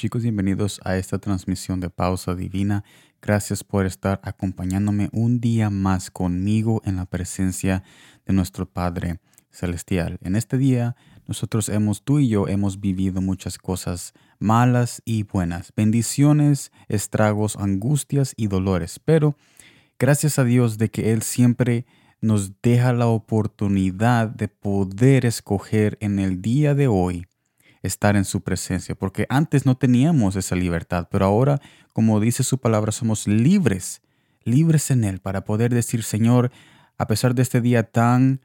Chicos, bienvenidos a esta transmisión de Pausa Divina. Gracias por estar acompañándome un día más conmigo en la presencia de nuestro Padre Celestial. En este día, nosotros hemos, tú y yo, hemos vivido muchas cosas malas y buenas, bendiciones, estragos, angustias y dolores, pero gracias a Dios de que Él siempre nos deja la oportunidad de poder escoger en el día de hoy estar en su presencia, porque antes no teníamos esa libertad, pero ahora, como dice su palabra, somos libres, libres en Él, para poder decir, Señor, a pesar de este día tan,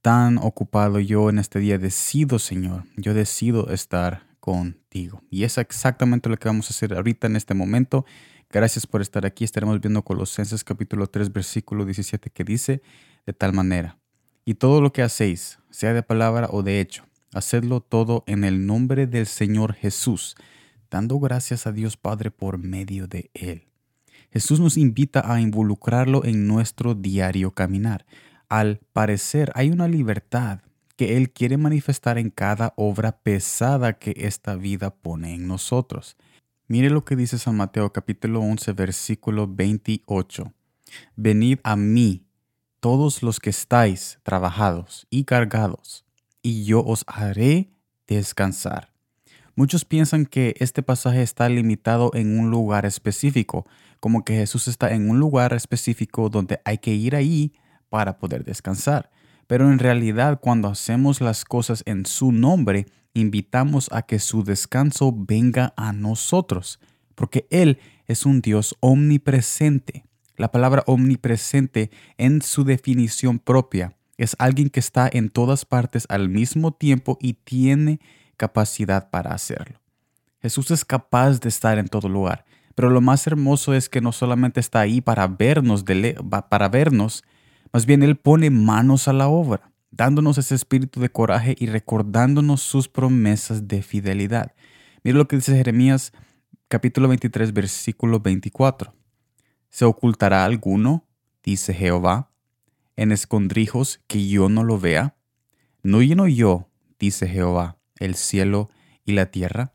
tan ocupado, yo en este día decido, Señor, yo decido estar contigo. Y es exactamente lo que vamos a hacer ahorita en este momento. Gracias por estar aquí. Estaremos viendo Colosenses capítulo 3, versículo 17, que dice de tal manera, y todo lo que hacéis, sea de palabra o de hecho, Hacedlo todo en el nombre del Señor Jesús, dando gracias a Dios Padre por medio de Él. Jesús nos invita a involucrarlo en nuestro diario caminar. Al parecer hay una libertad que Él quiere manifestar en cada obra pesada que esta vida pone en nosotros. Mire lo que dice San Mateo capítulo 11 versículo 28. Venid a mí, todos los que estáis trabajados y cargados, y yo os haré descansar. Muchos piensan que este pasaje está limitado en un lugar específico, como que Jesús está en un lugar específico donde hay que ir ahí para poder descansar. Pero en realidad cuando hacemos las cosas en su nombre, invitamos a que su descanso venga a nosotros, porque Él es un Dios omnipresente. La palabra omnipresente en su definición propia es alguien que está en todas partes al mismo tiempo y tiene capacidad para hacerlo. Jesús es capaz de estar en todo lugar, pero lo más hermoso es que no solamente está ahí para vernos, para vernos, más bien Él pone manos a la obra, dándonos ese espíritu de coraje y recordándonos sus promesas de fidelidad. Mira lo que dice Jeremías capítulo 23, versículo 24. ¿Se ocultará alguno? dice Jehová en escondrijos que yo no lo vea? ¿No lleno yo, dice Jehová, el cielo y la tierra?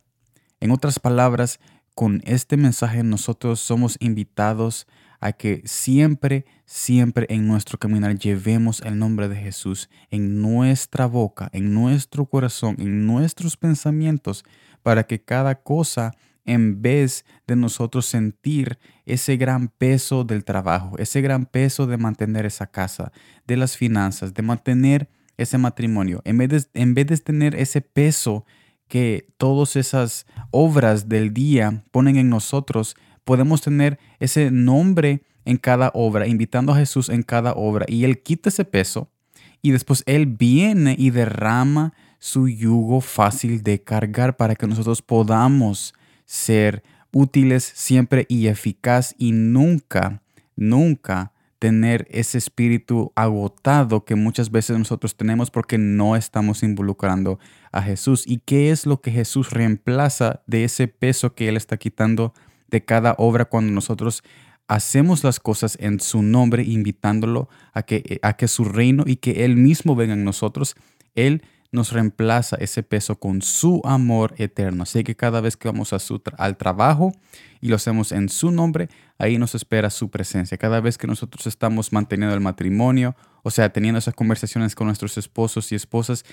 En otras palabras, con este mensaje nosotros somos invitados a que siempre, siempre en nuestro caminar llevemos el nombre de Jesús en nuestra boca, en nuestro corazón, en nuestros pensamientos, para que cada cosa en vez de nosotros sentir ese gran peso del trabajo, ese gran peso de mantener esa casa, de las finanzas, de mantener ese matrimonio, en vez de, en vez de tener ese peso que todas esas obras del día ponen en nosotros, podemos tener ese nombre en cada obra, invitando a Jesús en cada obra, y Él quita ese peso, y después Él viene y derrama su yugo fácil de cargar para que nosotros podamos ser útiles siempre y eficaz y nunca, nunca tener ese espíritu agotado que muchas veces nosotros tenemos porque no estamos involucrando a Jesús. ¿Y qué es lo que Jesús reemplaza de ese peso que Él está quitando de cada obra cuando nosotros hacemos las cosas en su nombre, invitándolo a que, a que su reino y que Él mismo venga en nosotros? Él nos reemplaza ese peso con su amor eterno. Así que cada vez que vamos al trabajo y lo hacemos en su nombre, ahí nos espera su presencia. Cada vez que nosotros estamos manteniendo el matrimonio, o sea, teniendo esas conversaciones con nuestros esposos y esposas,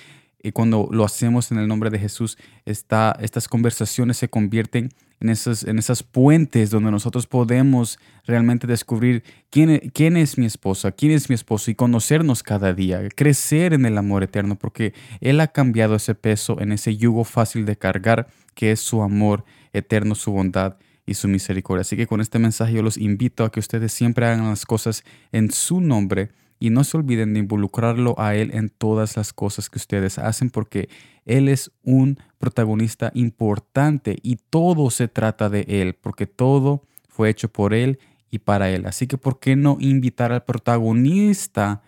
y cuando lo hacemos en el nombre de Jesús, estas conversaciones se convierten en esas, en esas puentes donde nosotros podemos realmente descubrir quién, e, quién es mi esposa, quién es mi esposo y conocernos cada día, crecer en el amor eterno, porque Él ha cambiado ese peso en ese yugo fácil de cargar que es su amor eterno, su bondad y su misericordia. Así que con este mensaje yo los invito a que ustedes siempre hagan las cosas en su nombre y no se olviden de involucrarlo a Él en todas las cosas que ustedes hacen porque Él es un protagonista importante y todo se trata de Él porque todo fue hecho por Él y para Él. Así que ¿por qué no invitar al protagonista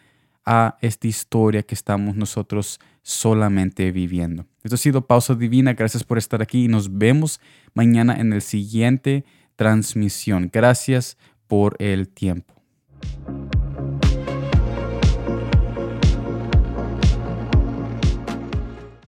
a esta historia que estamos nosotros solamente viviendo? Esto ha sido Pausa Divina. Gracias por estar aquí y nos vemos mañana en el siguiente transmisión. Gracias por el tiempo.